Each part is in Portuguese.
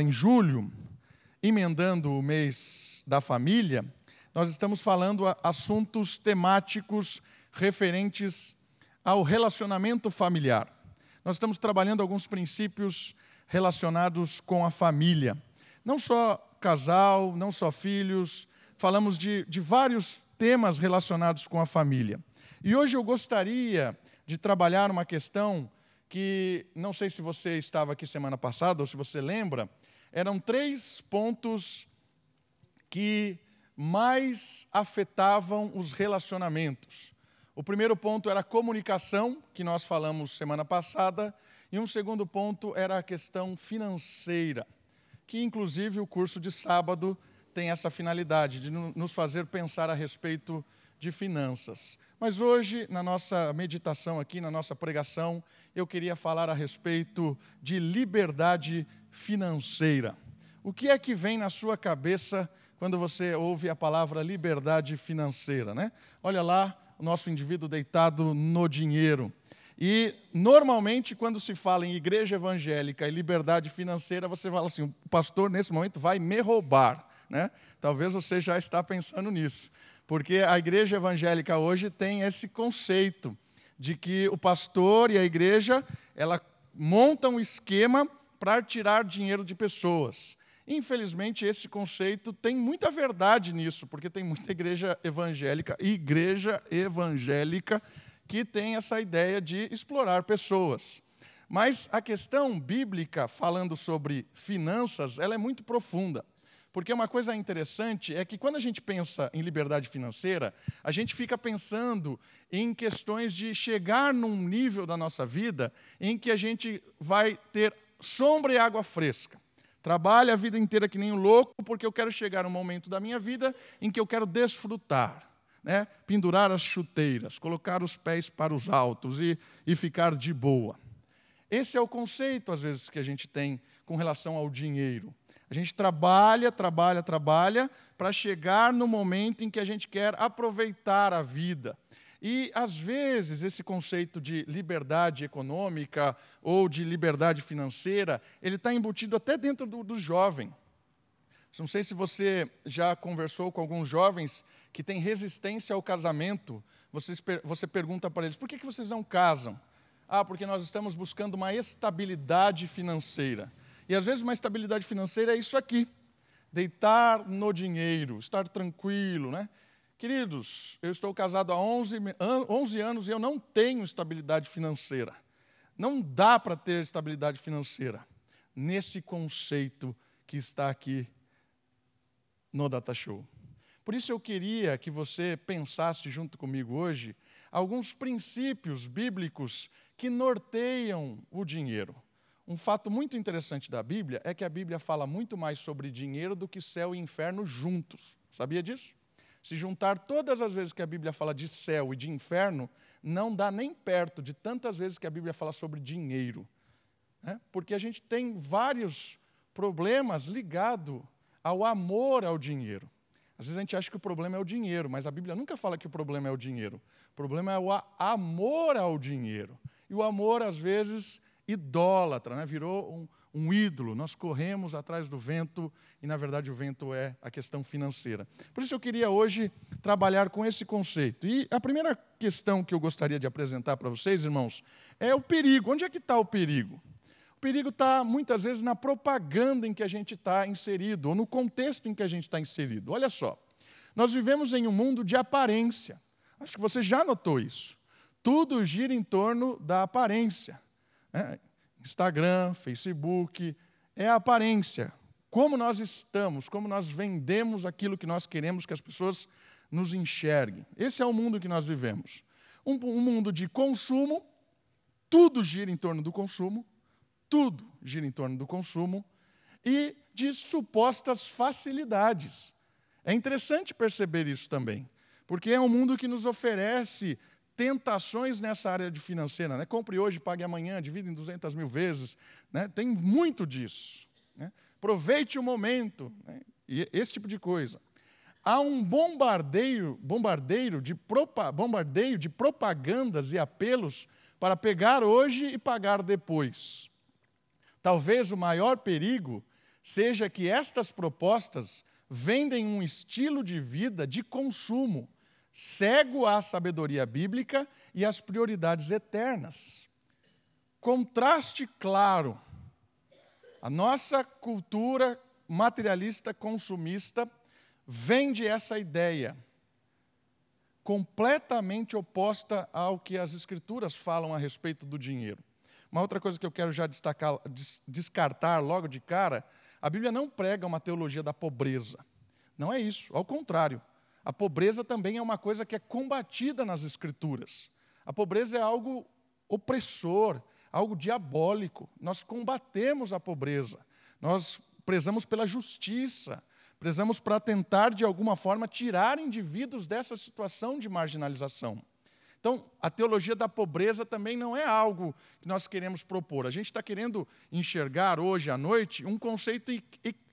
em julho, emendando o mês da família, nós estamos falando assuntos temáticos referentes ao relacionamento familiar. Nós estamos trabalhando alguns princípios relacionados com a família. Não só casal, não só filhos, falamos de, de vários temas relacionados com a família. E hoje eu gostaria de trabalhar uma questão que não sei se você estava aqui semana passada ou se você lembra, eram três pontos que mais afetavam os relacionamentos. O primeiro ponto era a comunicação, que nós falamos semana passada, e um segundo ponto era a questão financeira, que inclusive o curso de sábado tem essa finalidade de nos fazer pensar a respeito de finanças. Mas hoje, na nossa meditação aqui, na nossa pregação, eu queria falar a respeito de liberdade financeira. O que é que vem na sua cabeça quando você ouve a palavra liberdade financeira, né? Olha lá o nosso indivíduo deitado no dinheiro. E normalmente quando se fala em igreja evangélica e liberdade financeira, você fala assim: o pastor nesse momento vai me roubar, né? Talvez você já está pensando nisso. Porque a igreja evangélica hoje tem esse conceito de que o pastor e a igreja, ela monta um esquema para tirar dinheiro de pessoas. Infelizmente, esse conceito tem muita verdade nisso, porque tem muita igreja evangélica, igreja evangélica, que tem essa ideia de explorar pessoas. Mas a questão bíblica, falando sobre finanças, ela é muito profunda. Porque uma coisa interessante é que quando a gente pensa em liberdade financeira, a gente fica pensando em questões de chegar num nível da nossa vida em que a gente vai ter sombra e água fresca. Trabalho a vida inteira que nem um louco, porque eu quero chegar um momento da minha vida em que eu quero desfrutar. Né? pendurar as chuteiras, colocar os pés para os altos e, e ficar de boa. Esse é o conceito, às vezes, que a gente tem com relação ao dinheiro. A gente trabalha, trabalha, trabalha para chegar no momento em que a gente quer aproveitar a vida. E, às vezes, esse conceito de liberdade econômica ou de liberdade financeira, ele está embutido até dentro do, do jovem. Não sei se você já conversou com alguns jovens que têm resistência ao casamento. Você, você pergunta para eles, por que, que vocês não casam? Ah, porque nós estamos buscando uma estabilidade financeira. E às vezes uma estabilidade financeira é isso aqui: deitar no dinheiro, estar tranquilo, né? Queridos, eu estou casado há 11, 11 anos e eu não tenho estabilidade financeira. Não dá para ter estabilidade financeira nesse conceito que está aqui no Data Show. Por isso eu queria que você pensasse junto comigo hoje alguns princípios bíblicos que norteiam o dinheiro. Um fato muito interessante da Bíblia é que a Bíblia fala muito mais sobre dinheiro do que céu e inferno juntos. Sabia disso? Se juntar todas as vezes que a Bíblia fala de céu e de inferno, não dá nem perto de tantas vezes que a Bíblia fala sobre dinheiro. Né? Porque a gente tem vários problemas ligados ao amor ao dinheiro. Às vezes a gente acha que o problema é o dinheiro, mas a Bíblia nunca fala que o problema é o dinheiro. O problema é o amor ao dinheiro. E o amor, às vezes, idólatra, né? virou um, um ídolo. Nós corremos atrás do vento e, na verdade, o vento é a questão financeira. Por isso, eu queria hoje trabalhar com esse conceito. E a primeira questão que eu gostaria de apresentar para vocês, irmãos, é o perigo. Onde é que está o perigo? O perigo está, muitas vezes, na propaganda em que a gente está inserido, ou no contexto em que a gente está inserido. Olha só, nós vivemos em um mundo de aparência. Acho que você já notou isso. Tudo gira em torno da aparência. É, Instagram, Facebook, é a aparência. Como nós estamos, como nós vendemos aquilo que nós queremos que as pessoas nos enxerguem. Esse é o mundo que nós vivemos. Um, um mundo de consumo, tudo gira em torno do consumo, tudo gira em torno do consumo, e de supostas facilidades. É interessante perceber isso também, porque é um mundo que nos oferece tentações nessa área de financeira. Né? Compre hoje, pague amanhã, divida em 200 mil vezes. Né? Tem muito disso. Né? Aproveite o momento. Né? E esse tipo de coisa. Há um bombardeio, bombardeiro de propa, bombardeio de propagandas e apelos para pegar hoje e pagar depois. Talvez o maior perigo seja que estas propostas vendem um estilo de vida de consumo, cego à sabedoria bíblica e às prioridades eternas. Contraste claro. A nossa cultura materialista consumista vende essa ideia completamente oposta ao que as escrituras falam a respeito do dinheiro. Uma outra coisa que eu quero já destacar, descartar logo de cara, a Bíblia não prega uma teologia da pobreza. Não é isso, ao contrário. A pobreza também é uma coisa que é combatida nas escrituras. A pobreza é algo opressor, algo diabólico. Nós combatemos a pobreza. Nós prezamos pela justiça, prezamos para tentar de alguma forma tirar indivíduos dessa situação de marginalização. Então, a teologia da pobreza também não é algo que nós queremos propor. A gente está querendo enxergar hoje à noite um conceito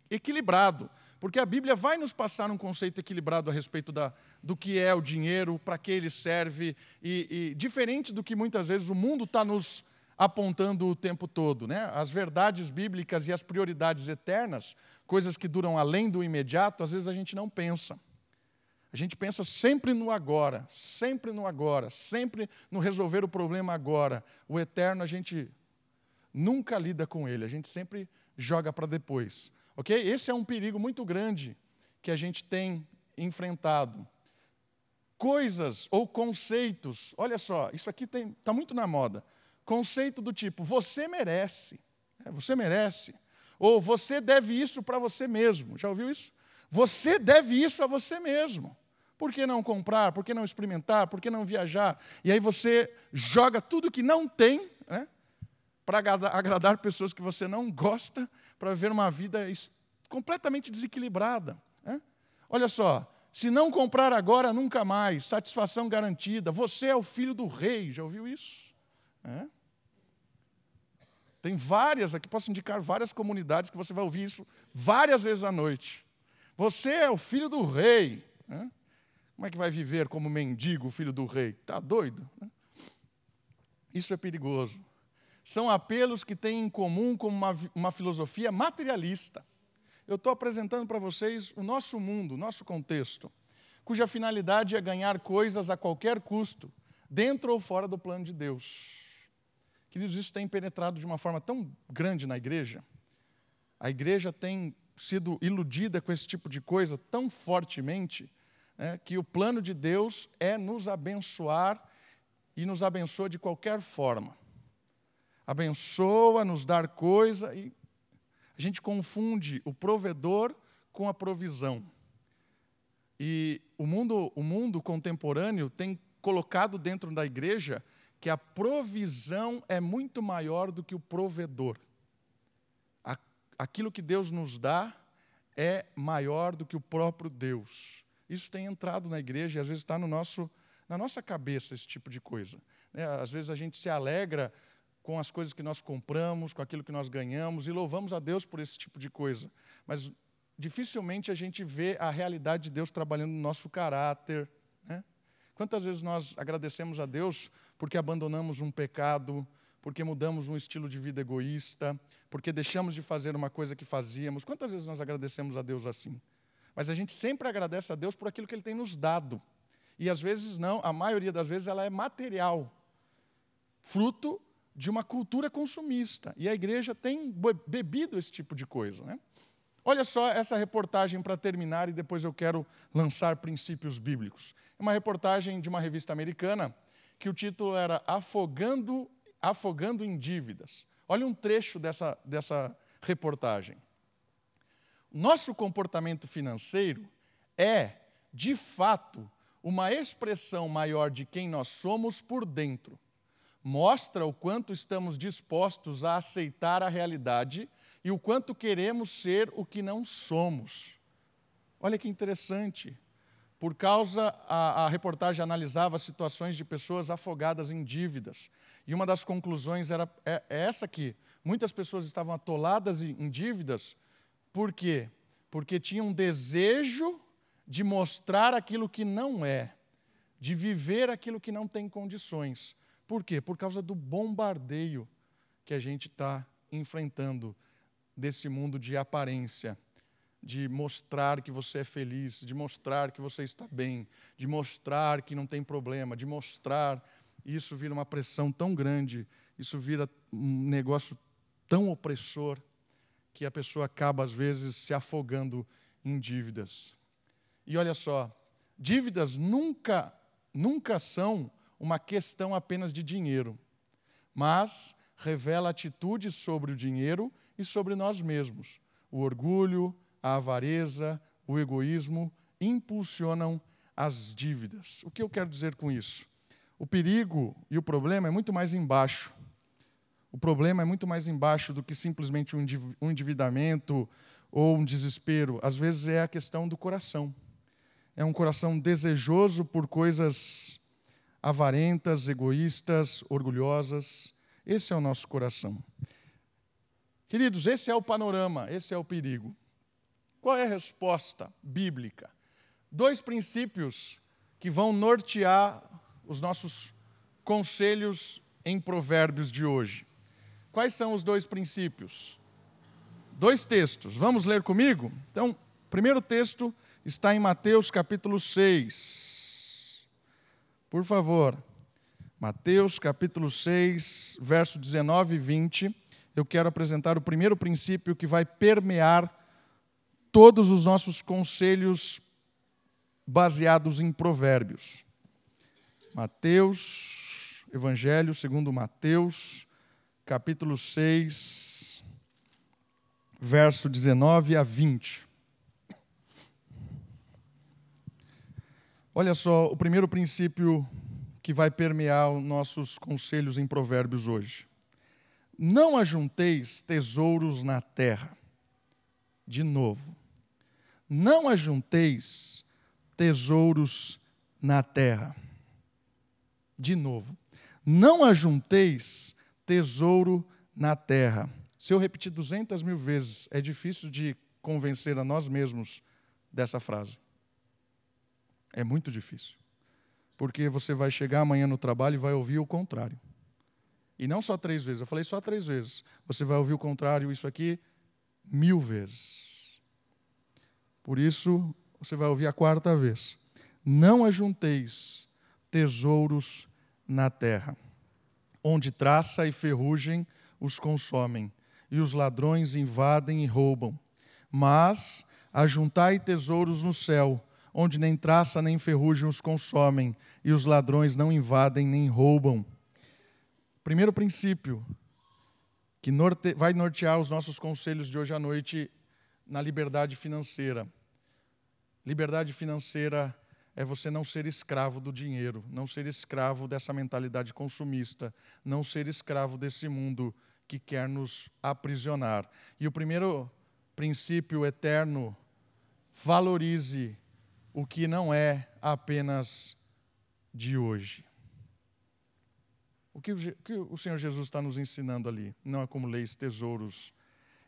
equilibrado, porque a Bíblia vai nos passar um conceito equilibrado a respeito da, do que é o dinheiro, para que ele serve, e, e diferente do que muitas vezes o mundo está nos apontando o tempo todo. Né? As verdades bíblicas e as prioridades eternas, coisas que duram além do imediato, às vezes a gente não pensa. A gente pensa sempre no agora, sempre no agora, sempre no resolver o problema agora. O eterno a gente nunca lida com ele, a gente sempre joga para depois. Ok? Esse é um perigo muito grande que a gente tem enfrentado. Coisas ou conceitos, olha só, isso aqui está muito na moda. Conceito do tipo, você merece, é, você merece. Ou você deve isso para você mesmo. Já ouviu isso? Você deve isso a você mesmo. Por que não comprar? Por que não experimentar? Por que não viajar? E aí você joga tudo que não tem né, para agradar pessoas que você não gosta, para viver uma vida completamente desequilibrada. Né? Olha só, se não comprar agora, nunca mais, satisfação garantida. Você é o filho do rei, já ouviu isso? É? Tem várias, aqui posso indicar várias comunidades que você vai ouvir isso várias vezes à noite. Você é o filho do rei. Né? Como é que vai viver como mendigo, filho do rei? Está doido? Né? Isso é perigoso. São apelos que têm em comum com uma, uma filosofia materialista. Eu estou apresentando para vocês o nosso mundo, o nosso contexto, cuja finalidade é ganhar coisas a qualquer custo, dentro ou fora do plano de Deus. Queridos, isso tem penetrado de uma forma tão grande na igreja. A igreja tem sido iludida com esse tipo de coisa tão fortemente né, que o plano de Deus é nos abençoar e nos abençoa de qualquer forma. Abençoa, nos dar coisa e a gente confunde o provedor com a provisão. E o mundo, o mundo contemporâneo tem colocado dentro da igreja que a provisão é muito maior do que o provedor. Aquilo que Deus nos dá é maior do que o próprio Deus. Isso tem entrado na igreja e às vezes está no nosso, na nossa cabeça esse tipo de coisa. Né? Às vezes a gente se alegra com as coisas que nós compramos, com aquilo que nós ganhamos e louvamos a Deus por esse tipo de coisa. Mas dificilmente a gente vê a realidade de Deus trabalhando no nosso caráter. Né? Quantas vezes nós agradecemos a Deus porque abandonamos um pecado, porque mudamos um estilo de vida egoísta, porque deixamos de fazer uma coisa que fazíamos? Quantas vezes nós agradecemos a Deus assim? Mas a gente sempre agradece a Deus por aquilo que Ele tem nos dado. E às vezes não, a maioria das vezes ela é material, fruto de uma cultura consumista. E a igreja tem bebido esse tipo de coisa. Né? Olha só essa reportagem para terminar e depois eu quero lançar princípios bíblicos. É uma reportagem de uma revista americana que o título era Afogando, Afogando em Dívidas. Olha um trecho dessa, dessa reportagem. Nosso comportamento financeiro é, de fato, uma expressão maior de quem nós somos por dentro. Mostra o quanto estamos dispostos a aceitar a realidade e o quanto queremos ser o que não somos. Olha que interessante. Por causa, a, a, reportagem analisava situações de pessoas afogadas em dívidas. E uma das conclusões era é, é essa aqui. Muitas pessoas estavam atoladas em dívidas por quê? Porque tinha um desejo de mostrar aquilo que não é, de viver aquilo que não tem condições. Por quê? Por causa do bombardeio que a gente está enfrentando desse mundo de aparência, de mostrar que você é feliz, de mostrar que você está bem, de mostrar que não tem problema, de mostrar. Isso vira uma pressão tão grande, isso vira um negócio tão opressor, que a pessoa acaba, às vezes, se afogando em dívidas. E olha só, dívidas nunca, nunca são uma questão apenas de dinheiro, mas revela atitudes sobre o dinheiro e sobre nós mesmos. O orgulho, a avareza, o egoísmo impulsionam as dívidas. O que eu quero dizer com isso? O perigo e o problema é muito mais embaixo. O problema é muito mais embaixo do que simplesmente um endividamento ou um desespero. Às vezes é a questão do coração. É um coração desejoso por coisas avarentas, egoístas, orgulhosas. Esse é o nosso coração. Queridos, esse é o panorama, esse é o perigo. Qual é a resposta bíblica? Dois princípios que vão nortear os nossos conselhos em Provérbios de hoje. Quais são os dois princípios? Dois textos. Vamos ler comigo? Então, o primeiro texto está em Mateus capítulo 6. Por favor. Mateus capítulo 6, verso 19 e 20. Eu quero apresentar o primeiro princípio que vai permear todos os nossos conselhos baseados em provérbios. Mateus, Evangelho segundo Mateus, capítulo 6, verso 19 a 20. Olha só, o primeiro princípio que vai permear os nossos conselhos em provérbios hoje. Não ajunteis tesouros na terra. De novo, não ajunteis tesouros na terra. De novo, não ajunteis tesouro na terra. Se eu repetir duzentas mil vezes, é difícil de convencer a nós mesmos dessa frase. É muito difícil. Porque você vai chegar amanhã no trabalho e vai ouvir o contrário. E não só três vezes, eu falei só três vezes. Você vai ouvir o contrário, isso aqui, mil vezes. Por isso, você vai ouvir a quarta vez: Não ajunteis tesouros na terra, onde traça e ferrugem os consomem, e os ladrões invadem e roubam. Mas ajuntai tesouros no céu, onde nem traça nem ferrugem os consomem, e os ladrões não invadem nem roubam. Primeiro princípio que norte, vai nortear os nossos conselhos de hoje à noite na liberdade financeira. Liberdade financeira é você não ser escravo do dinheiro, não ser escravo dessa mentalidade consumista, não ser escravo desse mundo que quer nos aprisionar. E o primeiro princípio eterno, valorize o que não é apenas de hoje. O que o Senhor Jesus está nos ensinando ali não é como leis tesouros.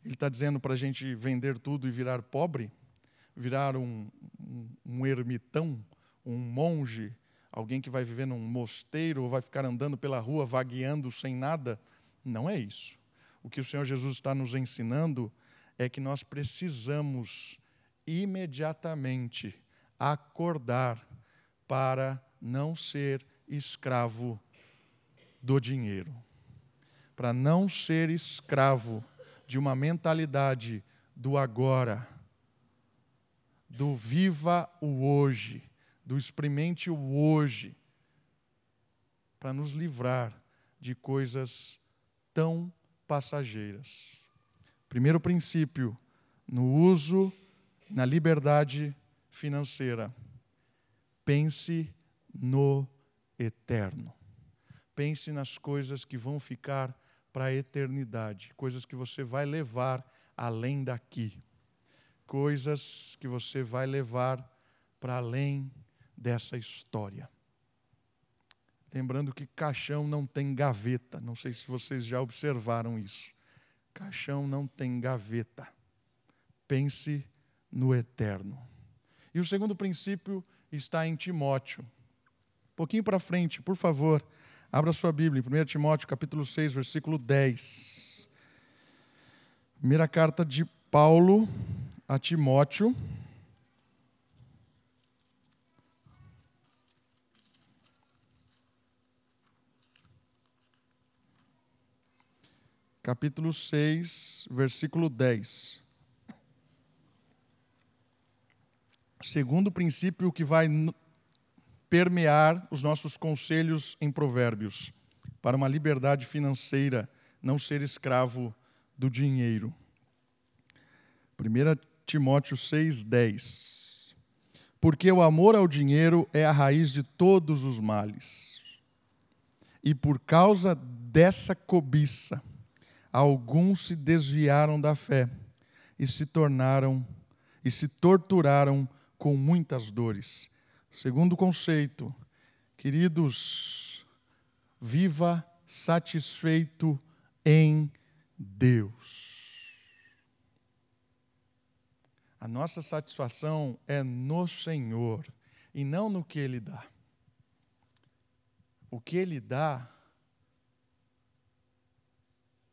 Ele está dizendo para a gente vender tudo e virar pobre? virar um, um, um ermitão, um monge, alguém que vai viver num mosteiro ou vai ficar andando pela rua vagueando sem nada. Não é isso. O que o Senhor Jesus está nos ensinando é que nós precisamos imediatamente acordar para não ser escravo do dinheiro, para não ser escravo de uma mentalidade do agora do viva o hoje, do experimente o hoje, para nos livrar de coisas tão passageiras. Primeiro princípio, no uso, na liberdade financeira. Pense no eterno. Pense nas coisas que vão ficar para a eternidade, coisas que você vai levar além daqui coisas que você vai levar para além dessa história. Lembrando que caixão não tem gaveta, não sei se vocês já observaram isso. Caixão não tem gaveta. Pense no eterno. E o segundo princípio está em Timóteo. Um pouquinho para frente, por favor, abra sua Bíblia, em 1 Timóteo capítulo 6, versículo 10. Primeira carta de Paulo a Timóteo. Capítulo 6, versículo 10. Segundo princípio que vai permear os nossos conselhos em Provérbios, para uma liberdade financeira, não ser escravo do dinheiro. 1 Timóteo 6,10 Porque o amor ao dinheiro é a raiz de todos os males. E por causa dessa cobiça, alguns se desviaram da fé e se tornaram e se torturaram com muitas dores. Segundo conceito, queridos, viva satisfeito em Deus. A nossa satisfação é no Senhor e não no que Ele dá. O que Ele dá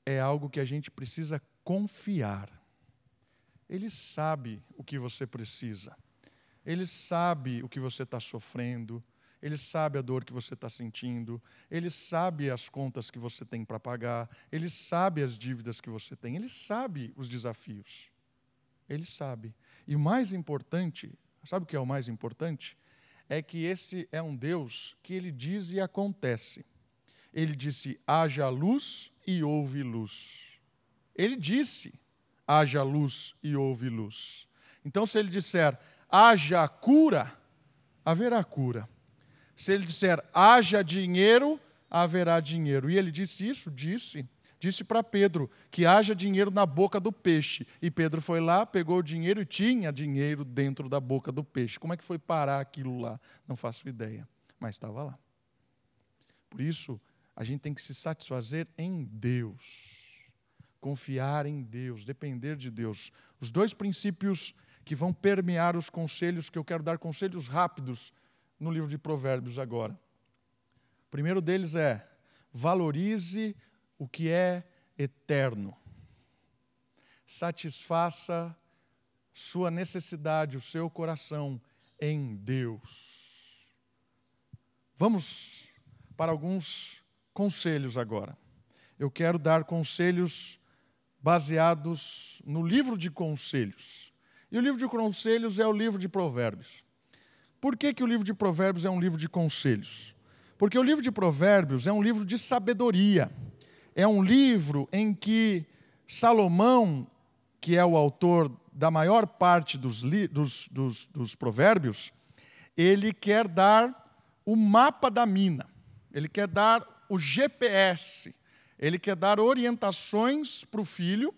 é algo que a gente precisa confiar. Ele sabe o que você precisa, Ele sabe o que você está sofrendo, ele sabe a dor que você está sentindo, Ele sabe as contas que você tem para pagar, Ele sabe as dívidas que você tem, Ele sabe os desafios. Ele sabe. E o mais importante, sabe o que é o mais importante? É que esse é um Deus que ele diz e acontece. Ele disse: haja luz e houve luz. Ele disse: haja luz e houve luz. Então, se ele disser haja cura, haverá cura. Se ele disser haja dinheiro, haverá dinheiro. E ele disse isso? Disse. Disse para Pedro que haja dinheiro na boca do peixe. E Pedro foi lá, pegou o dinheiro e tinha dinheiro dentro da boca do peixe. Como é que foi parar aquilo lá? Não faço ideia, mas estava lá. Por isso, a gente tem que se satisfazer em Deus, confiar em Deus, depender de Deus. Os dois princípios que vão permear os conselhos, que eu quero dar conselhos rápidos no livro de Provérbios agora. O primeiro deles é: valorize o que é eterno. Satisfaça sua necessidade, o seu coração em Deus. Vamos para alguns conselhos agora. Eu quero dar conselhos baseados no livro de conselhos. E o livro de conselhos é o livro de Provérbios. Por que, que o livro de Provérbios é um livro de conselhos? Porque o livro de Provérbios é um livro de sabedoria. É um livro em que Salomão, que é o autor da maior parte dos, dos, dos, dos provérbios, ele quer dar o mapa da mina, ele quer dar o GPS, ele quer dar orientações para o filho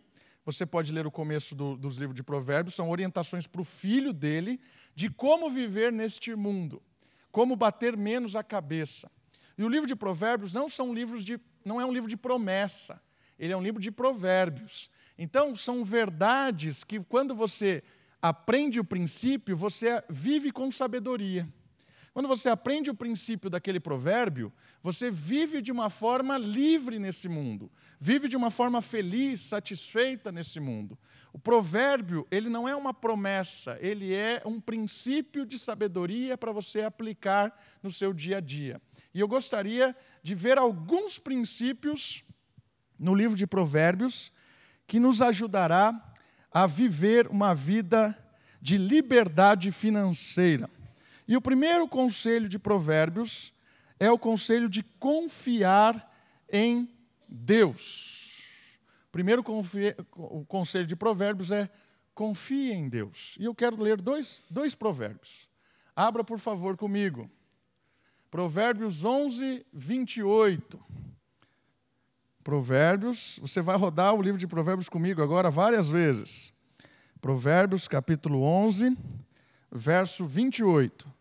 você pode ler o começo do, dos livros de Provérbios, são orientações para o filho dele de como viver neste mundo, como bater menos a cabeça. E o livro de Provérbios não são livros de, não é um livro de promessa, ele é um livro de provérbios. Então, são verdades que, quando você aprende o princípio, você vive com sabedoria. Quando você aprende o princípio daquele provérbio, você vive de uma forma livre nesse mundo, vive de uma forma feliz, satisfeita nesse mundo. O provérbio, ele não é uma promessa, ele é um princípio de sabedoria para você aplicar no seu dia a dia. E eu gostaria de ver alguns princípios no livro de Provérbios que nos ajudará a viver uma vida de liberdade financeira. E o primeiro conselho de Provérbios é o conselho de confiar em Deus. O primeiro o conselho de Provérbios é confie em Deus. E eu quero ler dois, dois provérbios. Abra, por favor, comigo. Provérbios 11, 28. Provérbios, você vai rodar o livro de Provérbios comigo agora várias vezes. Provérbios, capítulo 11, verso 28.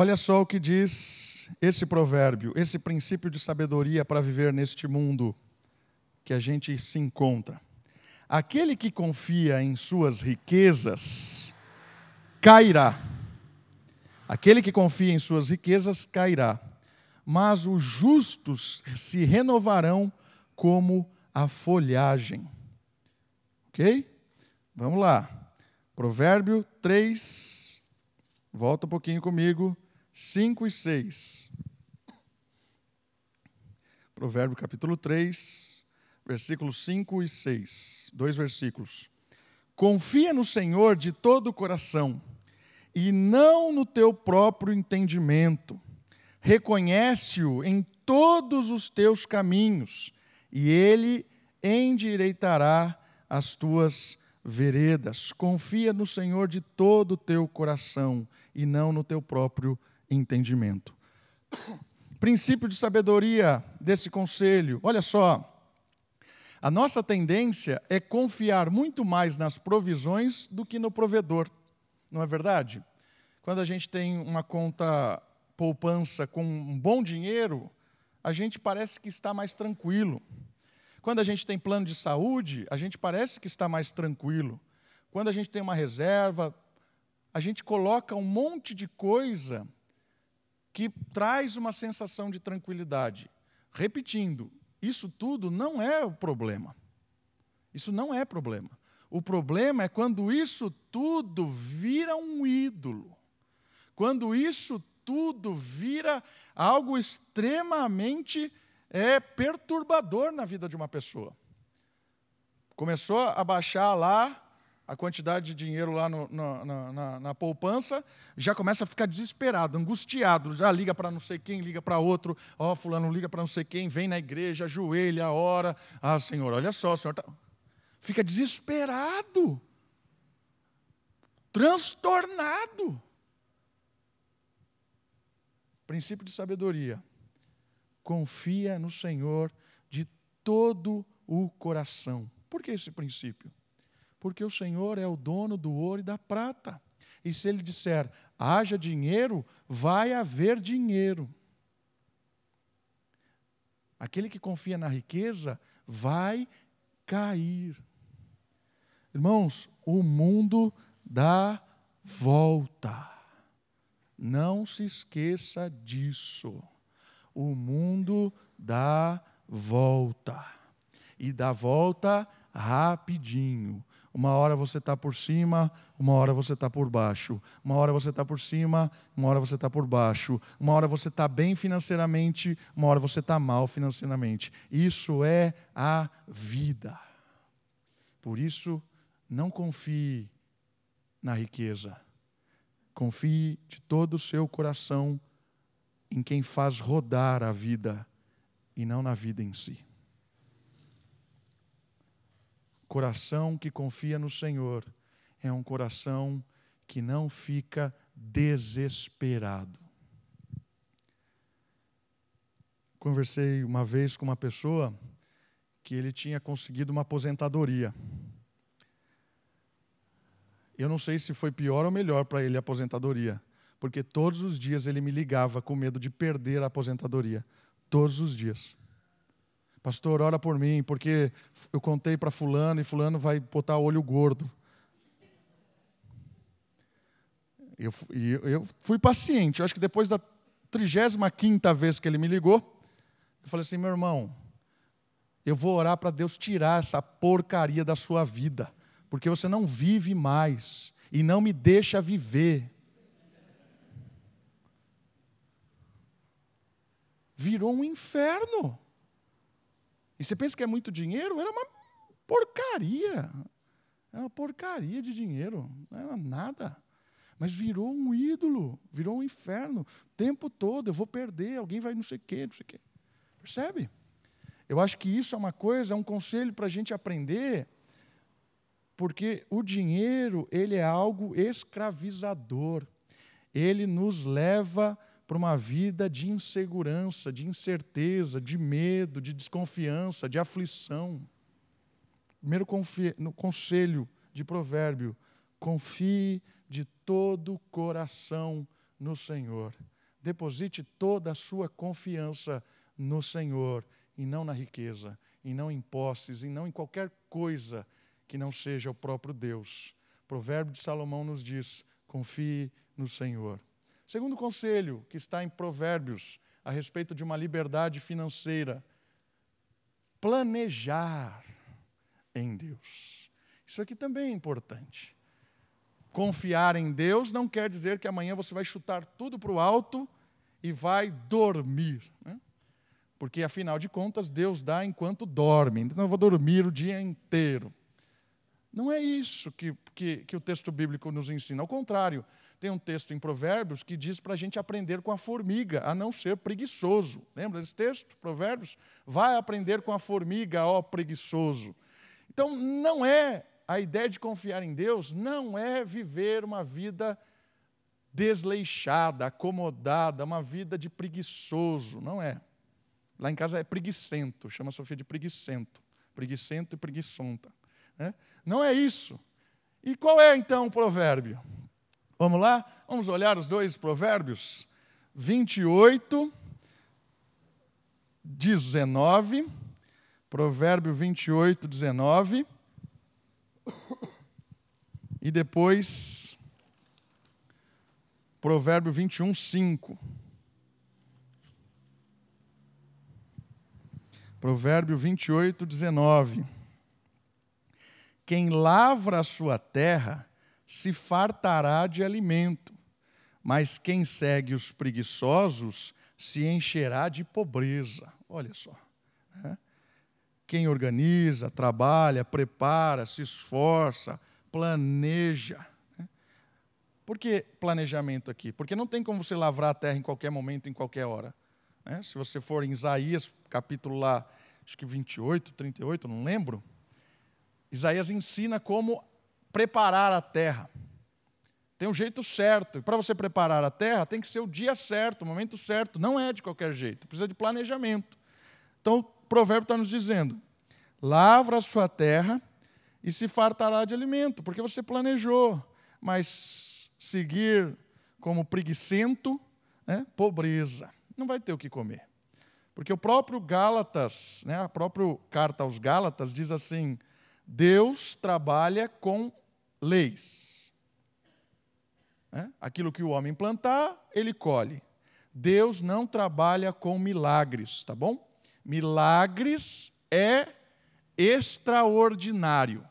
Olha só o que diz esse provérbio, esse princípio de sabedoria para viver neste mundo que a gente se encontra. Aquele que confia em suas riquezas cairá. Aquele que confia em suas riquezas cairá. mas os justos se renovarão como a folhagem. Ok? Vamos lá. Provérbio 3, volta um pouquinho comigo, 5 e 6. Provérbio capítulo 3, versículos 5 e 6. Dois versículos. Confia no Senhor de todo o coração e não no teu próprio entendimento. Reconhece-o em todos os teus caminhos, e ele endireitará as tuas veredas. Confia no Senhor de todo o teu coração e não no teu próprio entendimento. Princípio de sabedoria desse conselho, olha só. A nossa tendência é confiar muito mais nas provisões do que no provedor, não é verdade? Quando a gente tem uma conta poupança com um bom dinheiro, a gente parece que está mais tranquilo. Quando a gente tem plano de saúde, a gente parece que está mais tranquilo. Quando a gente tem uma reserva, a gente coloca um monte de coisa que traz uma sensação de tranquilidade. Repetindo, isso tudo não é o problema. Isso não é problema. O problema é quando isso tudo vira um ídolo. Quando isso tudo vira algo extremamente é, perturbador na vida de uma pessoa. Começou a baixar lá a quantidade de dinheiro lá no, no, na, na, poupança, já começa a ficar desesperado, angustiado, já liga para não sei quem, liga para outro, ó, oh, fulano liga para não sei quem, vem na igreja, ajoelha, ora, ah, Senhor, olha só, Senhor tá... fica desesperado, transtornado. Princípio de sabedoria. Confia no Senhor de todo o coração. Por que esse princípio? Porque o Senhor é o dono do ouro e da prata. E se ele disser, haja dinheiro, vai haver dinheiro. Aquele que confia na riqueza vai cair. Irmãos, o mundo dá volta. Não se esqueça disso. O mundo dá volta. E dá volta rapidinho. Uma hora você está por cima, uma hora você está por baixo. Uma hora você está por cima, uma hora você está por baixo. Uma hora você está bem financeiramente, uma hora você está mal financeiramente. Isso é a vida. Por isso, não confie na riqueza Confie de todo o seu coração em quem faz rodar a vida e não na vida em si. Coração que confia no Senhor é um coração que não fica desesperado. Conversei uma vez com uma pessoa que ele tinha conseguido uma aposentadoria. Eu não sei se foi pior ou melhor para ele a aposentadoria, porque todos os dias ele me ligava com medo de perder a aposentadoria. Todos os dias. Pastor, ora por mim, porque eu contei para Fulano e Fulano vai botar olho gordo. Eu, eu fui paciente. Eu acho que depois da 35 vez que ele me ligou, eu falei assim: meu irmão, eu vou orar para Deus tirar essa porcaria da sua vida porque você não vive mais e não me deixa viver. Virou um inferno. E você pensa que é muito dinheiro? Era uma porcaria. Era uma porcaria de dinheiro. Não era nada. Mas virou um ídolo, virou um inferno. O tempo todo eu vou perder, alguém vai não sei o quê, não sei o quê. Percebe? Eu acho que isso é uma coisa, é um conselho para a gente aprender porque o dinheiro, ele é algo escravizador. Ele nos leva para uma vida de insegurança, de incerteza, de medo, de desconfiança, de aflição. Primeiro no conselho de provérbio, confie de todo o coração no Senhor. Deposite toda a sua confiança no Senhor e não na riqueza, e não em posses, e não em qualquer coisa que não seja o próprio Deus. O provérbio de Salomão nos diz: confie no Senhor. Segundo conselho, que está em Provérbios a respeito de uma liberdade financeira. Planejar em Deus. Isso aqui também é importante. Confiar em Deus não quer dizer que amanhã você vai chutar tudo para o alto e vai dormir. Né? Porque, afinal de contas, Deus dá enquanto dorme. Então, eu vou dormir o dia inteiro. Não é isso que, que, que o texto bíblico nos ensina. Ao contrário, tem um texto em Provérbios que diz para a gente aprender com a formiga, a não ser preguiçoso. Lembra desse texto? Provérbios? Vai aprender com a formiga, ó preguiçoso. Então, não é a ideia de confiar em Deus, não é viver uma vida desleixada, acomodada, uma vida de preguiçoso, não é. Lá em casa é preguiçento, chama a Sofia de preguiçento. Preguiçento e preguiçonta. Né? Não é isso. E qual é então o provérbio? Vamos lá? Vamos olhar os dois provérbios? 28, 19. Provérbio 28, 19. E depois, Provérbio 21, 5. Provérbio 28, 19. Quem lavra a sua terra se fartará de alimento, mas quem segue os preguiçosos se encherá de pobreza. Olha só. Né? Quem organiza, trabalha, prepara, se esforça, planeja. Né? Por que planejamento aqui? Porque não tem como você lavrar a terra em qualquer momento, em qualquer hora. Né? Se você for em Isaías, capítulo lá, acho que 28, 38, não lembro, Isaías ensina como preparar a terra. Tem um jeito certo. Para você preparar a terra, tem que ser o dia certo, o momento certo. Não é de qualquer jeito, precisa de planejamento. Então, o provérbio está nos dizendo: lavra a sua terra e se fartará de alimento, porque você planejou. Mas seguir como preguiçento, né, pobreza. Não vai ter o que comer. Porque o próprio Gálatas, né, a própria carta aos Gálatas diz assim: Deus trabalha com leis. É? Aquilo que o homem plantar, ele colhe. Deus não trabalha com milagres, tá bom? Milagres é extraordinário.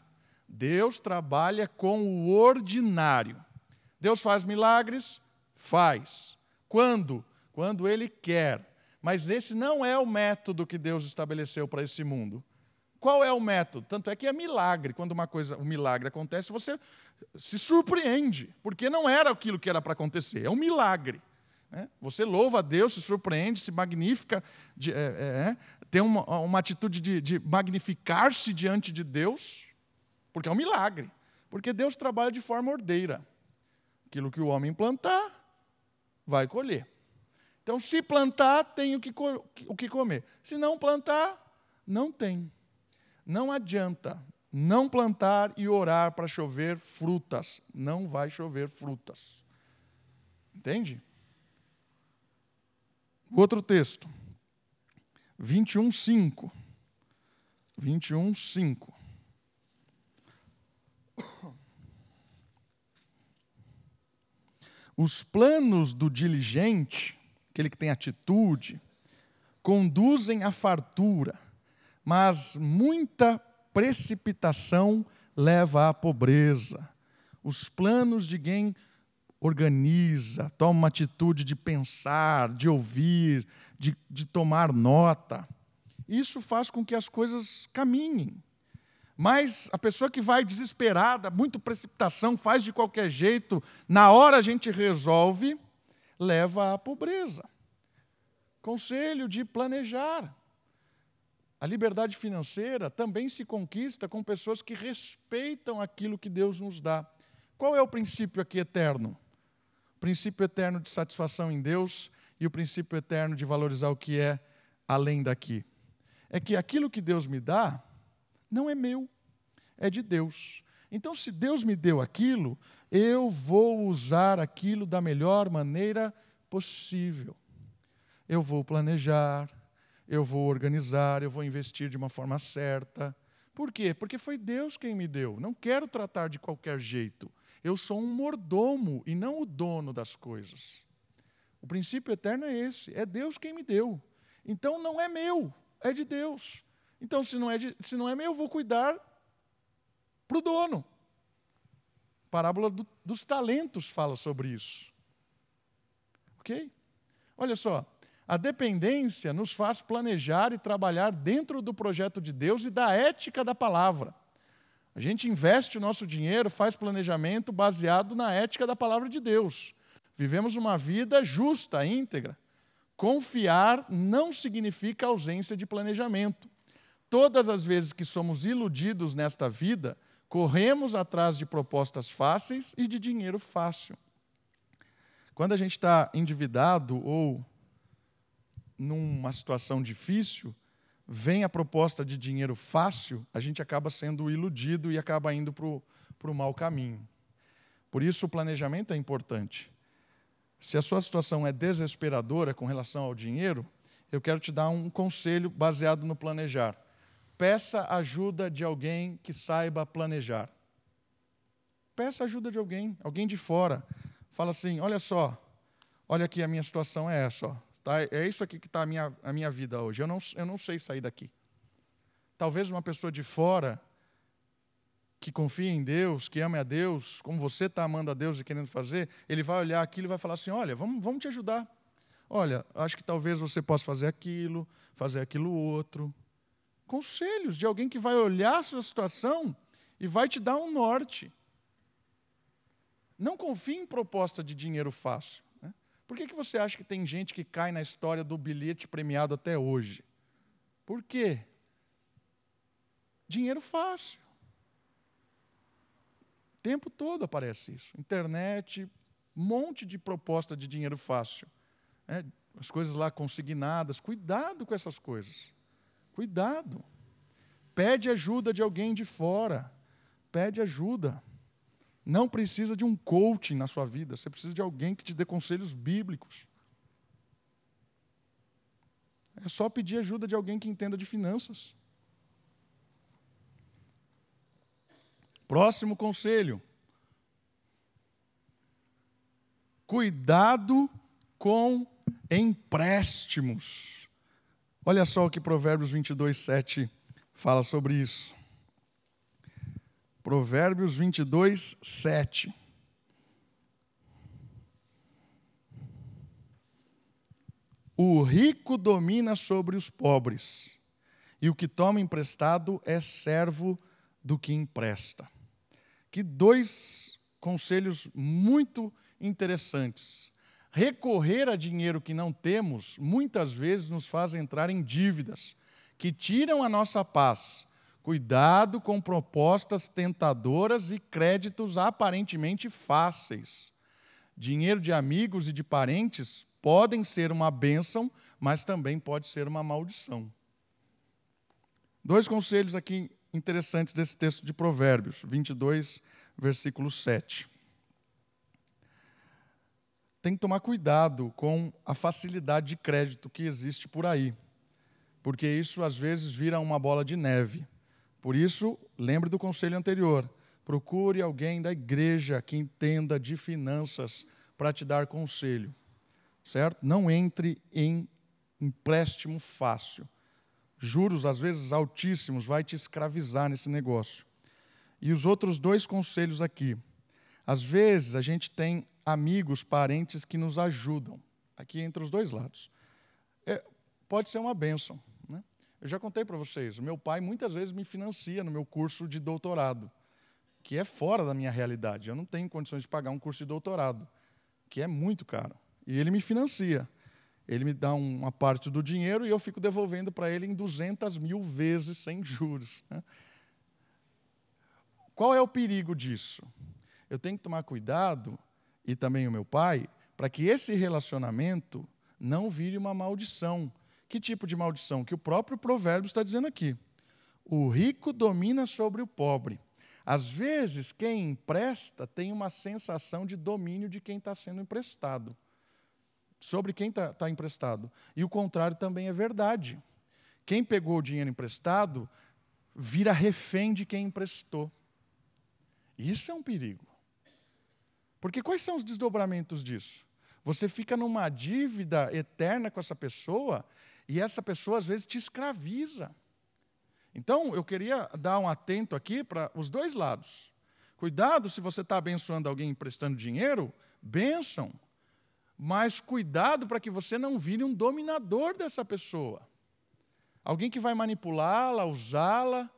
Deus trabalha com o ordinário. Deus faz milagres? Faz. Quando? Quando Ele quer. Mas esse não é o método que Deus estabeleceu para esse mundo. Qual é o método? Tanto é que é milagre. Quando uma coisa, um milagre acontece, você se surpreende, porque não era aquilo que era para acontecer. É um milagre. Né? Você louva a Deus, se surpreende, se magnifica, de, é, é, é, tem uma, uma atitude de, de magnificar-se diante de Deus, porque é um milagre. Porque Deus trabalha de forma ordeira. Aquilo que o homem plantar, vai colher. Então, se plantar, tem o que, o que comer. Se não plantar, não tem. Não adianta não plantar e orar para chover frutas. Não vai chover frutas. Entende? Outro texto. 21, 5. 21, 5. Os planos do diligente, aquele que tem atitude, conduzem à fartura mas muita precipitação leva à pobreza. Os planos de quem organiza, toma uma atitude de pensar, de ouvir, de, de tomar nota. Isso faz com que as coisas caminhem. Mas a pessoa que vai desesperada, muito precipitação, faz de qualquer jeito, na hora a gente resolve, leva à pobreza. Conselho de planejar. A liberdade financeira também se conquista com pessoas que respeitam aquilo que Deus nos dá. Qual é o princípio aqui eterno? O princípio eterno de satisfação em Deus e o princípio eterno de valorizar o que é além daqui. É que aquilo que Deus me dá não é meu, é de Deus. Então, se Deus me deu aquilo, eu vou usar aquilo da melhor maneira possível. Eu vou planejar, eu vou organizar, eu vou investir de uma forma certa. Por quê? Porque foi Deus quem me deu. Não quero tratar de qualquer jeito. Eu sou um mordomo e não o dono das coisas. O princípio eterno é esse: é Deus quem me deu. Então não é meu, é de Deus. Então, se não é, de, se não é meu, eu vou cuidar para o dono. A parábola do, dos talentos fala sobre isso. Ok? Olha só, a dependência nos faz planejar e trabalhar dentro do projeto de Deus e da ética da palavra. A gente investe o nosso dinheiro, faz planejamento baseado na ética da palavra de Deus. Vivemos uma vida justa, íntegra. Confiar não significa ausência de planejamento. Todas as vezes que somos iludidos nesta vida, corremos atrás de propostas fáceis e de dinheiro fácil. Quando a gente está endividado ou numa situação difícil, vem a proposta de dinheiro fácil, a gente acaba sendo iludido e acaba indo para o mau caminho. Por isso, o planejamento é importante. Se a sua situação é desesperadora com relação ao dinheiro, eu quero te dar um conselho baseado no planejar. Peça ajuda de alguém que saiba planejar. Peça ajuda de alguém, alguém de fora. Fala assim: olha só, olha aqui a minha situação é essa. Ó. Tá? É isso aqui que está a minha, a minha vida hoje. Eu não, eu não sei sair daqui. Talvez uma pessoa de fora que confia em Deus, que ama a Deus, como você está amando a Deus e querendo fazer, ele vai olhar aquilo e vai falar assim: olha, vamos, vamos te ajudar. Olha, acho que talvez você possa fazer aquilo, fazer aquilo outro. Conselhos de alguém que vai olhar a sua situação e vai te dar um norte. Não confie em proposta de dinheiro fácil. Por que, que você acha que tem gente que cai na história do bilhete premiado até hoje? Por quê? Dinheiro fácil. O tempo todo aparece isso. Internet, um monte de proposta de dinheiro fácil. É, as coisas lá consignadas. Cuidado com essas coisas. Cuidado. Pede ajuda de alguém de fora. Pede ajuda. Não precisa de um coaching na sua vida, você precisa de alguém que te dê conselhos bíblicos. É só pedir ajuda de alguém que entenda de finanças. Próximo conselho. Cuidado com empréstimos. Olha só o que Provérbios 22, 7 fala sobre isso. Provérbios 22, 7. O rico domina sobre os pobres, e o que toma emprestado é servo do que empresta. Que dois conselhos muito interessantes. Recorrer a dinheiro que não temos muitas vezes nos faz entrar em dívidas que tiram a nossa paz Cuidado com propostas tentadoras e créditos aparentemente fáceis. Dinheiro de amigos e de parentes podem ser uma bênção, mas também pode ser uma maldição. Dois conselhos aqui interessantes desse texto de Provérbios, 22, versículo 7. Tem que tomar cuidado com a facilidade de crédito que existe por aí, porque isso às vezes vira uma bola de neve. Por isso, lembre do conselho anterior. Procure alguém da igreja que entenda de finanças para te dar conselho. Certo? Não entre em empréstimo fácil. Juros, às vezes altíssimos, vai te escravizar nesse negócio. E os outros dois conselhos aqui. Às vezes a gente tem amigos, parentes que nos ajudam, aqui entre os dois lados. É, pode ser uma bênção. Eu já contei para vocês, meu pai muitas vezes me financia no meu curso de doutorado, que é fora da minha realidade. Eu não tenho condições de pagar um curso de doutorado, que é muito caro. E ele me financia. Ele me dá uma parte do dinheiro e eu fico devolvendo para ele em 200 mil vezes sem juros. Né? Qual é o perigo disso? Eu tenho que tomar cuidado, e também o meu pai, para que esse relacionamento não vire uma maldição que tipo de maldição? Que o próprio provérbio está dizendo aqui. O rico domina sobre o pobre. Às vezes, quem empresta tem uma sensação de domínio de quem está sendo emprestado, sobre quem está tá emprestado. E o contrário também é verdade. Quem pegou o dinheiro emprestado vira refém de quem emprestou. Isso é um perigo. Porque quais são os desdobramentos disso? Você fica numa dívida eterna com essa pessoa e essa pessoa às vezes te escraviza. Então, eu queria dar um atento aqui para os dois lados. Cuidado se você está abençoando alguém emprestando dinheiro, benção. Mas cuidado para que você não vire um dominador dessa pessoa. Alguém que vai manipulá-la, usá-la,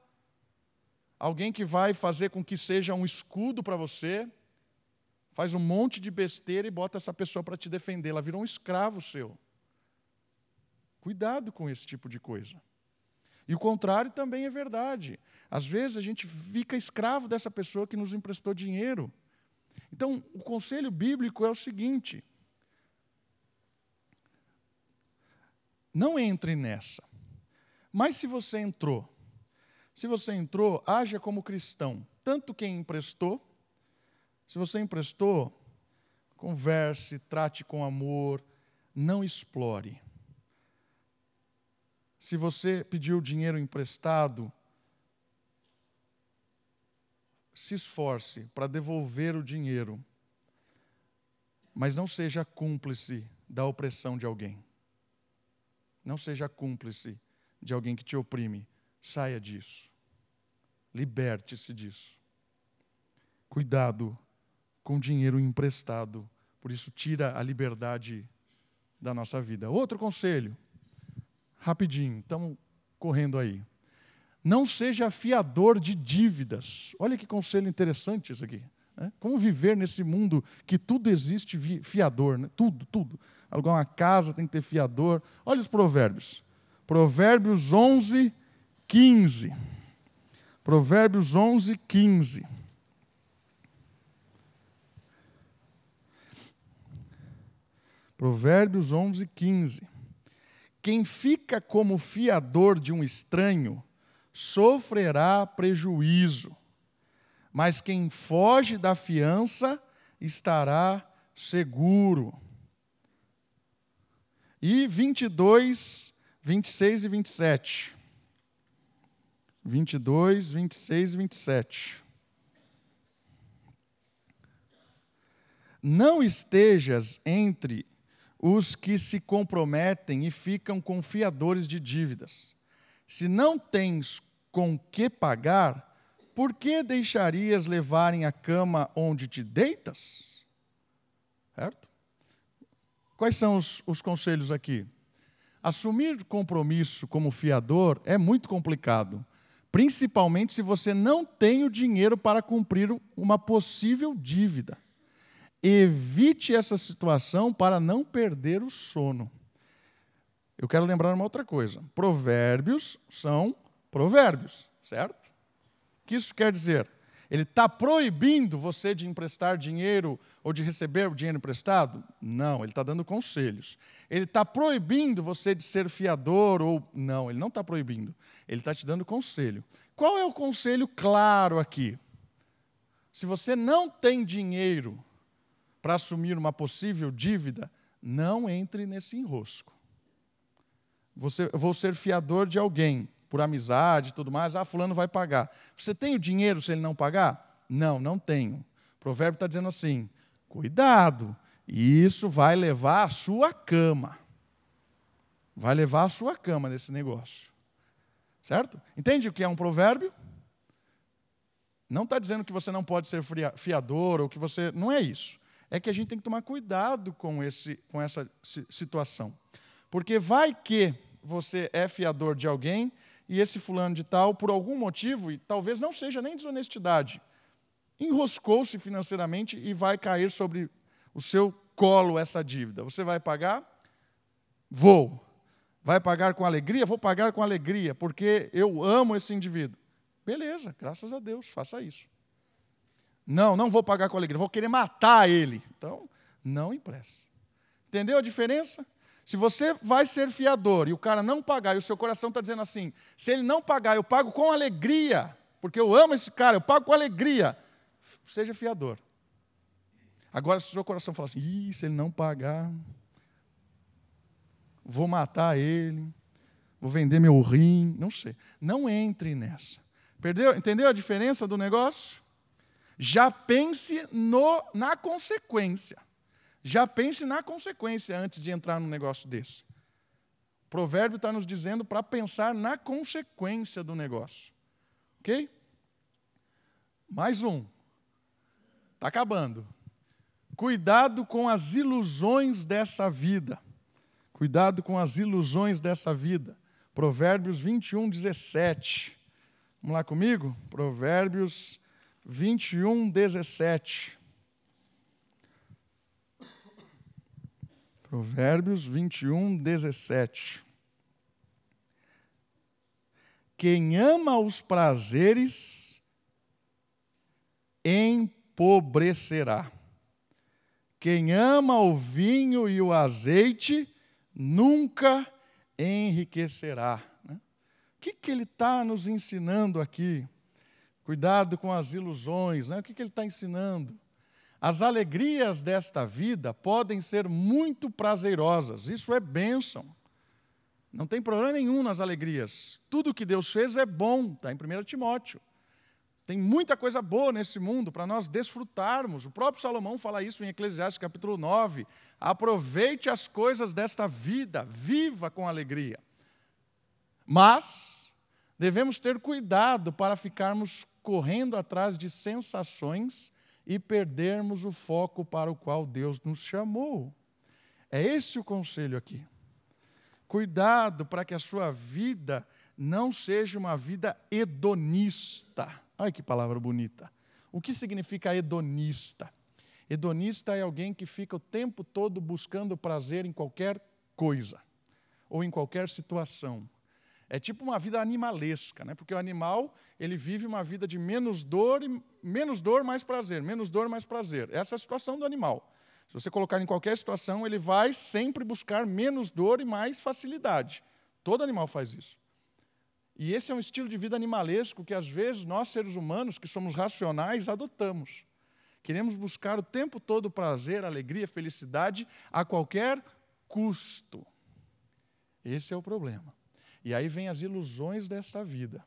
alguém que vai fazer com que seja um escudo para você, faz um monte de besteira e bota essa pessoa para te defender, ela virou um escravo seu. Cuidado com esse tipo de coisa. E o contrário também é verdade. Às vezes a gente fica escravo dessa pessoa que nos emprestou dinheiro. Então, o conselho bíblico é o seguinte: não entre nessa. Mas se você entrou, se você entrou, haja como cristão. Tanto quem emprestou, se você emprestou, converse, trate com amor, não explore. Se você pediu dinheiro emprestado, se esforce para devolver o dinheiro, mas não seja cúmplice da opressão de alguém. Não seja cúmplice de alguém que te oprime. Saia disso. Liberte-se disso. Cuidado com dinheiro emprestado, por isso tira a liberdade da nossa vida. Outro conselho: rapidinho, estamos correndo aí. Não seja fiador de dívidas. Olha que conselho interessante isso aqui. Né? Como viver nesse mundo que tudo existe fiador, né? tudo, tudo. Alugar uma casa tem que ter fiador. Olha os provérbios. Provérbios 11, 15. Provérbios 11, 15. Provérbios 11, 15. Quem fica como fiador de um estranho sofrerá prejuízo, mas quem foge da fiança estará seguro. E 22, 26 e 27. 22, 26 e 27. Não estejas entre os que se comprometem e ficam confiadores de dívidas. Se não tens com que pagar, por que deixarias levarem a cama onde te deitas? Certo? Quais são os, os conselhos aqui? Assumir compromisso como fiador é muito complicado, principalmente se você não tem o dinheiro para cumprir uma possível dívida. Evite essa situação para não perder o sono. Eu quero lembrar uma outra coisa: provérbios são provérbios, certo? O que isso quer dizer? Ele está proibindo você de emprestar dinheiro ou de receber o dinheiro emprestado? Não, ele está dando conselhos. Ele está proibindo você de ser fiador ou. Não, ele não está proibindo. Ele está te dando conselho. Qual é o conselho claro aqui? Se você não tem dinheiro para assumir uma possível dívida, não entre nesse enrosco. Você, vou ser fiador de alguém, por amizade e tudo mais, ah, fulano vai pagar. Você tem o dinheiro se ele não pagar? Não, não tenho. O provérbio está dizendo assim: cuidado, isso vai levar a sua cama. Vai levar a sua cama nesse negócio. Certo? Entende o que é um provérbio? Não está dizendo que você não pode ser fiador ou que você. Não é isso é que a gente tem que tomar cuidado com, esse, com essa situação. Porque vai que você é fiador de alguém e esse fulano de tal, por algum motivo, e talvez não seja nem desonestidade, enroscou-se financeiramente e vai cair sobre o seu colo essa dívida. Você vai pagar? Vou. Vai pagar com alegria? Vou pagar com alegria, porque eu amo esse indivíduo. Beleza, graças a Deus, faça isso. Não, não vou pagar com alegria, vou querer matar ele. Então, não empreste. Entendeu a diferença? Se você vai ser fiador e o cara não pagar, e o seu coração está dizendo assim: se ele não pagar, eu pago com alegria, porque eu amo esse cara, eu pago com alegria, seja fiador. Agora, se o seu coração falar assim: Ih, se ele não pagar, vou matar ele, vou vender meu rim, não sei. Não entre nessa. Perdeu? Entendeu a diferença do negócio? Já pense no, na consequência. Já pense na consequência antes de entrar num negócio desse. O provérbio está nos dizendo para pensar na consequência do negócio. Ok? Mais um. Está acabando. Cuidado com as ilusões dessa vida. Cuidado com as ilusões dessa vida. Provérbios 21, 17. Vamos lá comigo? Provérbios 21, 17. Provérbios 21, 17. Quem ama os prazeres empobrecerá. Quem ama o vinho e o azeite nunca enriquecerá. Né? O que, que ele está nos ensinando aqui? Cuidado com as ilusões. Né? O que, que ele está ensinando? As alegrias desta vida podem ser muito prazerosas, isso é bênção. Não tem problema nenhum nas alegrias. Tudo que Deus fez é bom, está em 1 Timóteo. Tem muita coisa boa nesse mundo para nós desfrutarmos. O próprio Salomão fala isso em Eclesiastes capítulo 9. Aproveite as coisas desta vida, viva com alegria. Mas devemos ter cuidado para ficarmos correndo atrás de sensações e perdermos o foco para o qual Deus nos chamou. É esse o conselho aqui. Cuidado para que a sua vida não seja uma vida hedonista. Olha que palavra bonita. O que significa hedonista? Hedonista é alguém que fica o tempo todo buscando prazer em qualquer coisa ou em qualquer situação. É tipo uma vida animalesca, né? porque o animal ele vive uma vida de menos dor, e, menos dor, mais prazer, menos dor, mais prazer. Essa é a situação do animal. Se você colocar em qualquer situação, ele vai sempre buscar menos dor e mais facilidade. Todo animal faz isso. E esse é um estilo de vida animalesco que, às vezes, nós, seres humanos, que somos racionais, adotamos. Queremos buscar o tempo todo prazer, alegria, felicidade, a qualquer custo. Esse é o problema. E aí vem as ilusões dessa vida.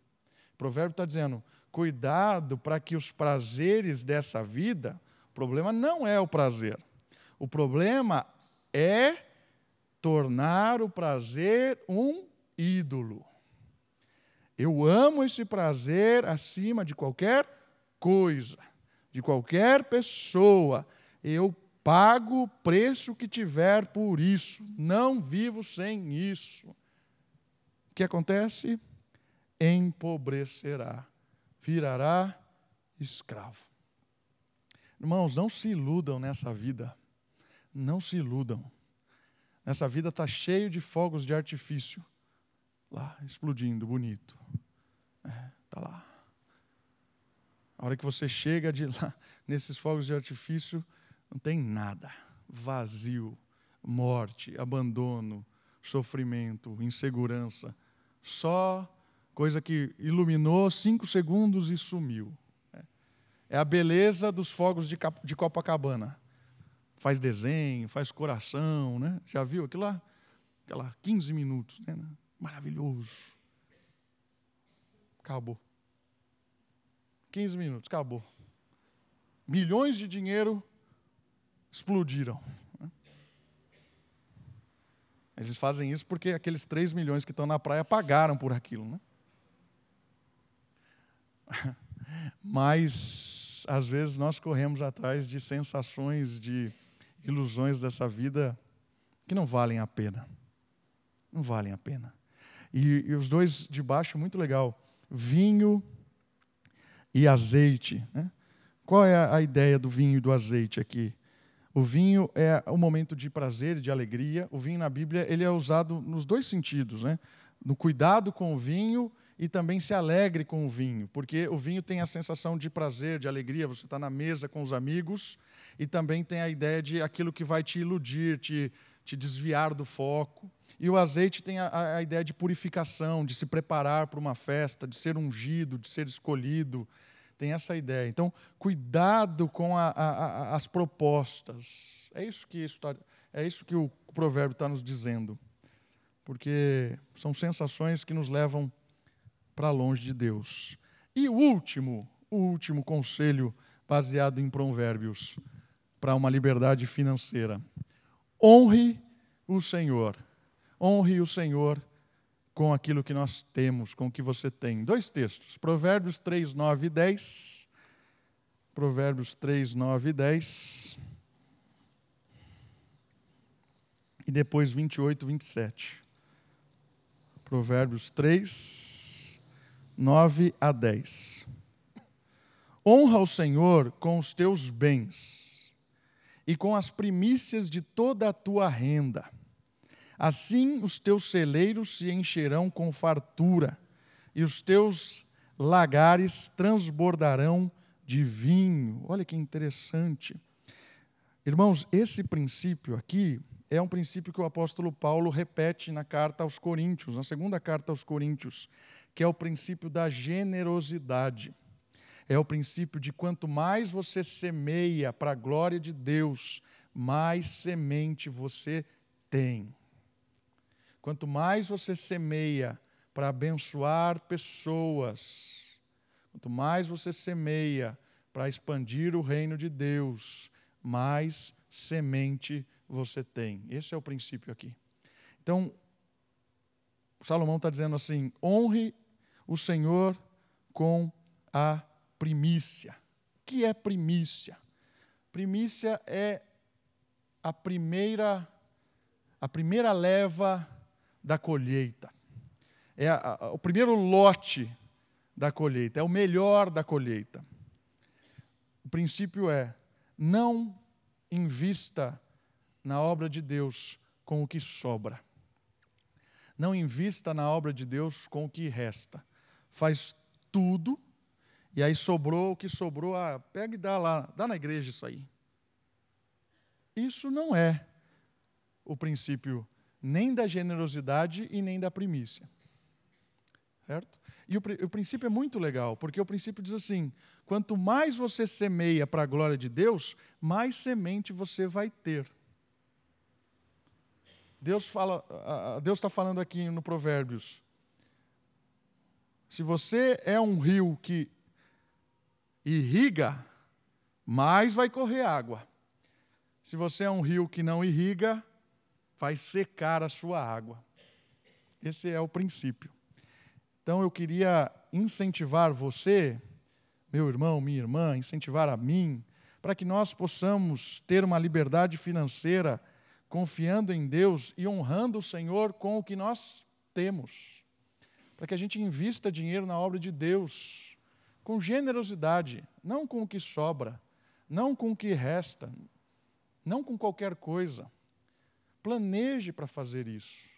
O provérbio está dizendo: cuidado para que os prazeres dessa vida, o problema não é o prazer. O problema é tornar o prazer um ídolo. Eu amo esse prazer acima de qualquer coisa, de qualquer pessoa. Eu pago o preço que tiver por isso. Não vivo sem isso. O que acontece? Empobrecerá, virará escravo. Irmãos, não se iludam nessa vida. Não se iludam. Nessa vida está cheio de fogos de artifício lá, explodindo, bonito. Está é, tá lá. A hora que você chega de lá, nesses fogos de artifício, não tem nada. Vazio, morte, abandono, sofrimento, insegurança. Só coisa que iluminou cinco segundos e sumiu. É a beleza dos fogos de, Copacabana. Faz desenho, faz coração, né? Já viu aquilo lá? Aquela 15 minutos, né? Maravilhoso. Acabou. 15 minutos, acabou. Milhões de dinheiro explodiram. Eles fazem isso porque aqueles 3 milhões que estão na praia pagaram por aquilo. Né? Mas, às vezes, nós corremos atrás de sensações, de ilusões dessa vida que não valem a pena. Não valem a pena. E, e os dois de baixo, muito legal. Vinho e azeite. Né? Qual é a, ideia do vinho e do azeite aqui? O vinho é o momento de prazer, de alegria. O vinho na Bíblia ele é usado nos dois sentidos, né? No cuidado com o vinho e também se alegre com o vinho, porque o vinho tem a sensação de prazer, de alegria. Você está na mesa com os amigos e também tem a ideia de aquilo que vai te iludir, te, te desviar do foco. E o azeite tem a, a ideia de purificação, de se preparar para uma festa, de ser ungido, de ser escolhido. Tem essa ideia. Então, cuidado com a, a, as propostas. É isso que, isso tá, é isso que o provérbio está nos dizendo. Porque são sensações que nos levam para longe de Deus. E o último, o último conselho baseado em provérbios. para uma liberdade financeira. Honre o Senhor. Honre o Senhor com aquilo que nós temos, com o que você tem. Dois textos, Provérbios 3, 9 e 10. Provérbios 3, 9 e 10. E depois 28, 27. Provérbios 3, 9 a 10. Honra o Senhor com os teus bens e com as primícias de toda a tua renda Assim os teus celeiros se encherão com fartura, e os teus lagares transbordarão de vinho. Olha que interessante. Irmãos, esse princípio aqui é um princípio que o apóstolo Paulo repete na carta aos Coríntios, na segunda carta aos Coríntios, que é o princípio da generosidade. É o princípio de quanto mais você semeia para a glória de Deus, mais semente você tem. Quanto mais você semeia para abençoar pessoas, quanto mais você semeia para expandir o reino de Deus, mais semente você tem. Esse é o princípio aqui. Então, Salomão está dizendo assim: honre o Senhor com a primícia. O que é primícia? Primícia é a primeira a primeira leva da colheita. É a, a, o primeiro lote da colheita, é o melhor da colheita. O princípio é: não invista na obra de Deus com o que sobra. Não invista na obra de Deus com o que resta. Faz tudo e aí sobrou o que sobrou, ah, pega e dá lá, dá na igreja isso aí. Isso não é o princípio nem da generosidade e nem da primícia. Certo? E o, o, princípio é muito legal, porque o princípio diz assim: quanto mais você semeia para a glória de Deus, mais semente você vai ter. Deus fala, Deus está falando aqui no Provérbios. Se você é um rio que irriga, mais vai correr água. Se você é um rio que não irriga, faz secar a sua água. Esse é o princípio. Então eu queria incentivar você, meu irmão, minha irmã, incentivar a mim, para que nós possamos ter uma liberdade financeira confiando em Deus e honrando o Senhor com o que nós temos. Para que a gente invista dinheiro na obra de Deus com generosidade, não com o que sobra, não com o que resta, não com qualquer coisa. Planeje para fazer isso.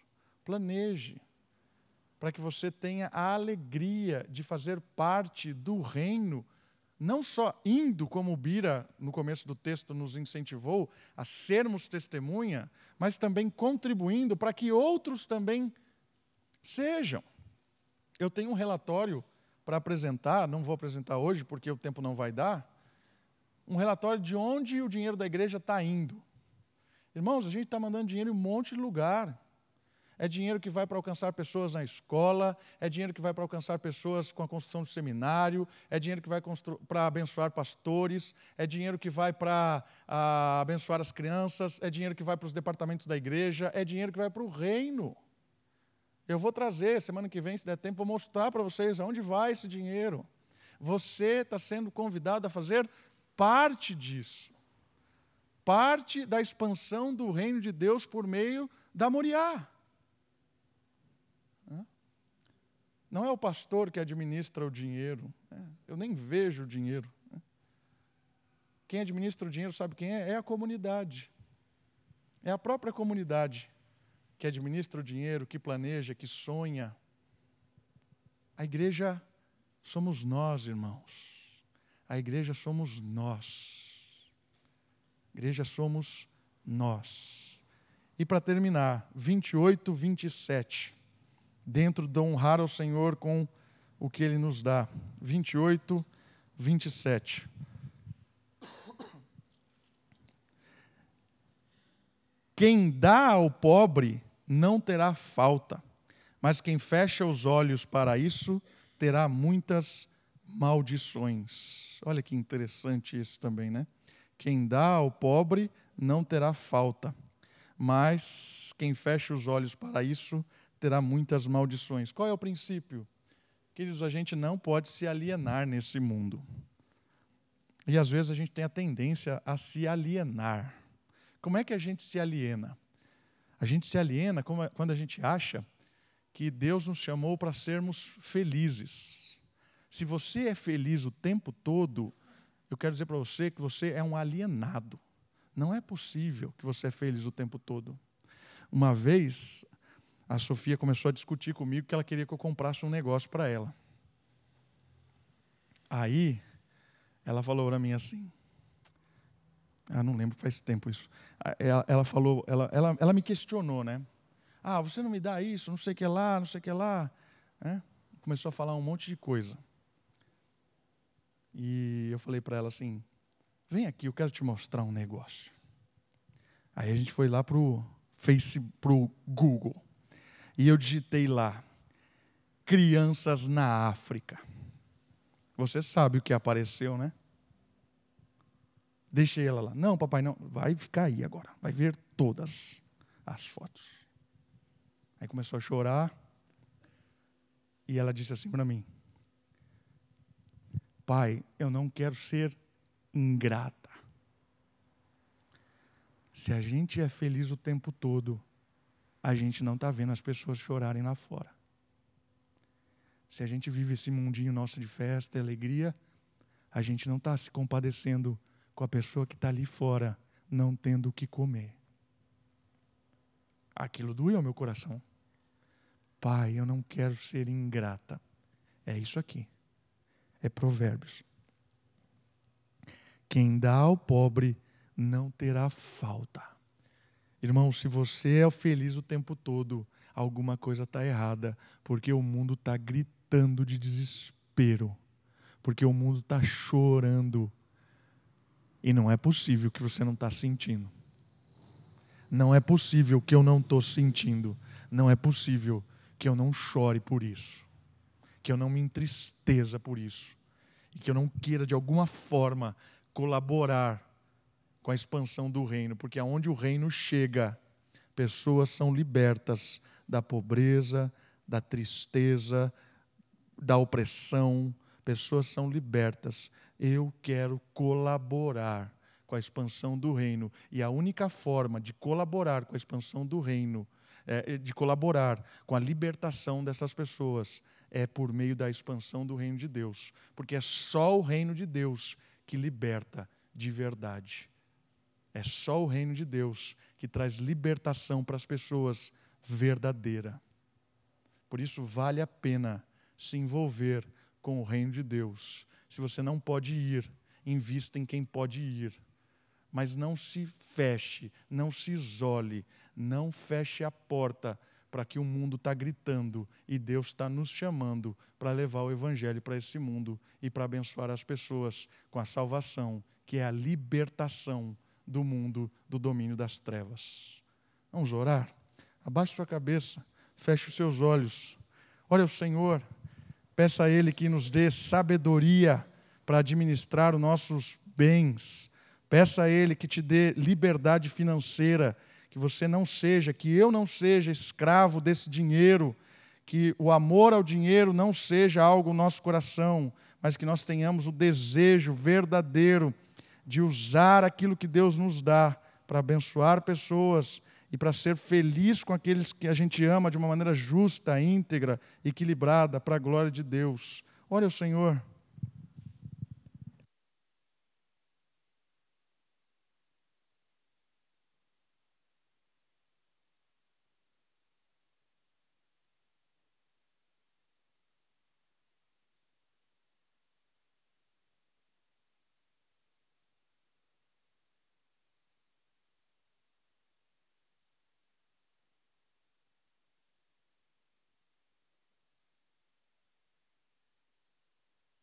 Planeje. Para que você tenha a alegria de fazer parte do reino, não só indo, como o Bira, no começo do texto, nos incentivou a sermos testemunha, mas também contribuindo para que outros também sejam. Eu tenho um relatório para apresentar, não vou apresentar hoje porque o tempo não vai dar, um relatório de onde o dinheiro da igreja está indo. Irmãos, a gente está mandando dinheiro em um monte de lugar. É dinheiro que vai para alcançar pessoas na escola, é dinheiro que vai para alcançar pessoas com a construção do seminário, é dinheiro que vai para abençoar pastores, é dinheiro que vai para abençoar as crianças, é dinheiro que vai para os departamentos da igreja, é dinheiro que vai para o reino. Eu vou trazer, semana que vem, se der tempo, vou mostrar para vocês aonde vai esse dinheiro. Você está sendo convidado a fazer parte disso parte da expansão do reino de Deus por meio da Moriá. Não é o pastor que administra o dinheiro. Né? Eu nem vejo o dinheiro. Quem administra o dinheiro sabe quem é? É a comunidade. É a própria comunidade que administra o dinheiro, que planeja, que sonha. A igreja somos nós, irmãos. A igreja somos nós. Igreja somos nós. E para terminar, 28, 27. Dentro de honrar ao Senhor com o que Ele nos dá. 28, 27. Quem dá ao pobre não terá falta, mas quem fecha os olhos para isso terá muitas maldições. Olha que interessante isso também, né? Quem dá ao pobre não terá falta, mas quem fecha os olhos para isso terá muitas maldições. Qual é o princípio? Queridos, a gente não pode se alienar nesse mundo. E às vezes a gente tem a tendência a se alienar. Como é que a gente se aliena? A gente se aliena quando a gente acha que Deus nos chamou para sermos felizes. Se você é feliz o tempo todo, eu quero dizer para você que você é um alienado. Não é possível que você é feliz o tempo todo. Uma vez, a Sofia começou a discutir comigo que ela queria que eu comprasse um negócio para ela. Aí, ela falou para mim assim. Ah, não lembro, faz tempo isso. Ah, ela, ela falou, ela, ela, ela me questionou, né? Ah, você não me dá isso, não sei o que lá, não sei o que lá. É? Começou a falar um monte de coisa. E eu falei para ela assim: vem aqui, eu quero te mostrar um negócio. Aí a gente foi lá para o pro Google. E eu digitei lá: crianças na África. Você sabe o que apareceu, né? Deixei ela lá. Não, papai, não. Vai ficar aí agora. Vai ver todas as fotos. Aí começou a chorar. E ela disse assim para mim: Pai, eu não quero ser ingrata. Se a gente é feliz o tempo todo, a gente não está vendo as pessoas chorarem lá fora. Se a gente vive esse mundinho nosso de festa e alegria, a gente não está se compadecendo com a pessoa que está ali fora, não tendo o que comer. Aquilo doeu meu coração. Pai, eu não quero ser ingrata. É isso aqui é Provérbios. Quem dá ao pobre não terá falta. Irmão, se você é feliz o tempo todo, alguma coisa está errada, porque o mundo está gritando de desespero, porque o mundo está chorando. E não é possível que você não está sentindo. Não é possível que eu não estou sentindo. Não é possível que eu não chore por isso que eu não me entristeça por isso e que eu não queira de alguma forma colaborar com a expansão do reino, porque aonde o reino chega, pessoas são libertas da pobreza, da tristeza, da opressão, pessoas são libertas. Eu quero colaborar com a expansão do reino, e a única forma de colaborar com a expansão do reino, é, de colaborar com a libertação dessas pessoas, é por meio da expansão do reino de Deus, porque é só o reino de Deus que liberta de verdade. É só o reino de Deus que traz libertação para as pessoas verdadeira. Por isso vale a pena se envolver com o reino de Deus. Se você não pode ir, invista em quem pode ir. Mas não se feche, não se isole, não feche a porta para que o mundo está gritando e Deus está nos chamando para levar o Evangelho para esse mundo e para abençoar as pessoas com a salvação, que é a libertação do mundo do domínio das trevas. Vamos orar? Abaixe sua cabeça, feche os seus olhos. Olha o Senhor, peça a Ele que nos dê sabedoria para administrar os nossos bens. Peça a Ele que te dê liberdade financeira que você não seja, que eu não seja escravo desse dinheiro, que o amor ao dinheiro não seja algo no nosso coração, mas que nós tenhamos o desejo verdadeiro de usar aquilo que Deus nos dá para abençoar pessoas e para ser feliz com aqueles que a gente ama de uma maneira justa, íntegra, equilibrada, para a glória de Deus. Olha o Senhor.